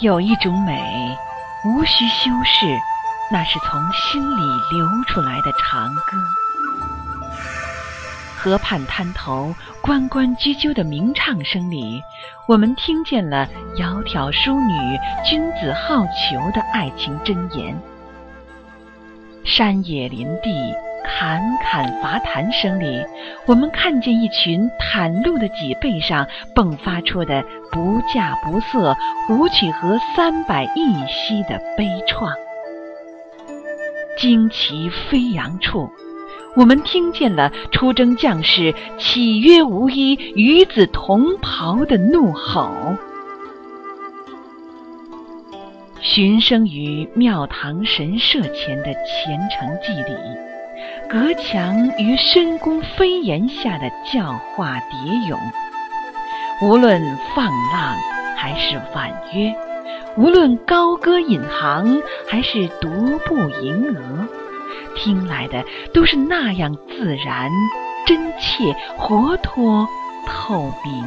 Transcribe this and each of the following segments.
有一种美，无需修饰，那是从心里流出来的长歌。河畔滩头，关关雎鸠的鸣唱声里，我们听见了窈窕淑女、君子好逑的爱情箴言。山野林地。侃侃伐檀声里，我们看见一群袒露的脊背上迸发出的不稼不色、舞曲和三百亿息的悲怆。旌旗飞扬处，我们听见了出征将士岂曰无衣，与子同袍的怒吼。寻声于庙堂神社前的虔诚祭礼。隔墙于深宫飞檐下的教化蝶咏，无论放浪还是婉约，无论高歌引吭还是独步吟额，听来的都是那样自然、真切、活脱、透明，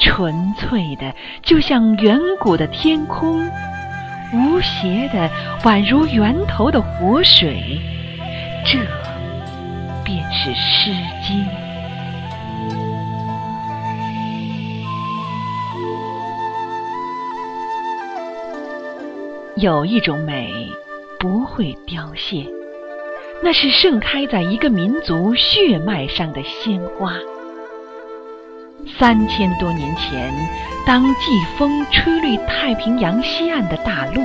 纯粹的，就像远古的天空，无邪的，宛如源头的活水。这便是《诗经》。有一种美不会凋谢，那是盛开在一个民族血脉上的鲜花。三千多年前，当季风吹绿太平洋西岸的大陆，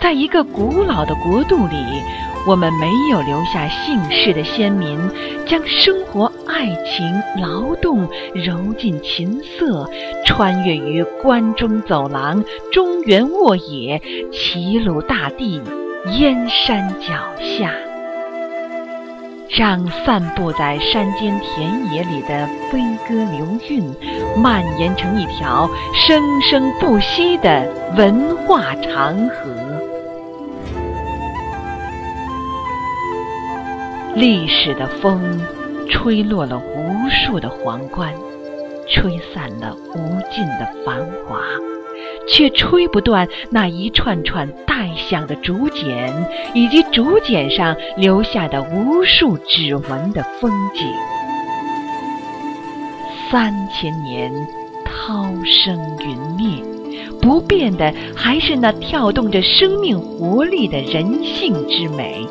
在一个古老的国度里。我们没有留下姓氏的先民，将生活、爱情、劳动揉进琴瑟，穿越于关中走廊、中原沃野、齐鲁大地、燕山脚下，让散布在山间田野里的飞歌流韵，蔓延成一条生生不息的文化长河。历史的风，吹落了无数的皇冠，吹散了无尽的繁华，却吹不断那一串串带响的竹简，以及竹简上留下的无数指纹的风景。三千年，涛声云灭，不变的还是那跳动着生命活力的人性之美。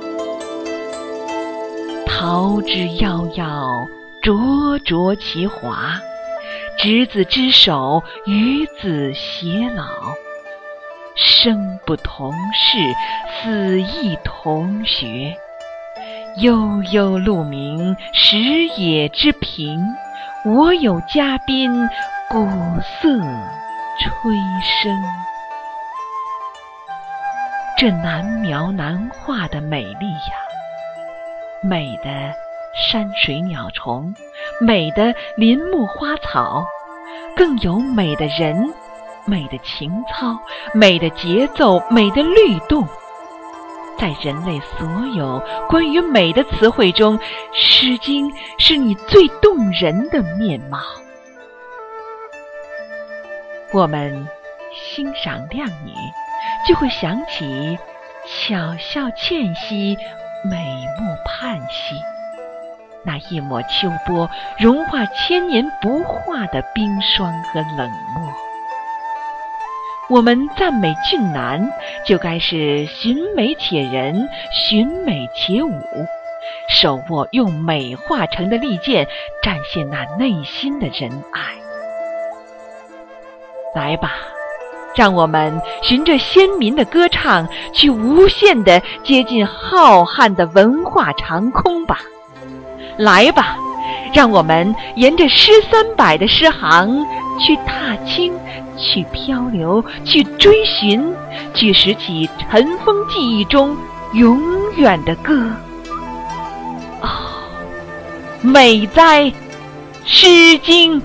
桃之夭夭，灼灼其华。执子之手，与子偕老。生不同世，死亦同穴。悠悠鹿鸣，食野之苹。我有嘉宾，鼓瑟吹笙。这难描难画的美丽呀！美的山水鸟虫，美的林木花草，更有美的人，美的情操，美的节奏，美的律动。在人类所有关于美的词汇中，《诗经》是你最动人的面貌。我们欣赏靓女，就会想起巧笑倩兮。美目盼兮，那一抹秋波融化千年不化的冰霜和冷漠。我们赞美俊男，就该是寻美且人，寻美且舞，手握用美化成的利剑，展现那内心的仁爱。来吧。让我们循着先民的歌唱，去无限的接近浩瀚的文化长空吧！来吧，让我们沿着诗三百的诗行，去踏青，去漂流，去追寻，去拾起尘封记忆中永远的歌。哦，美哉，《诗经》！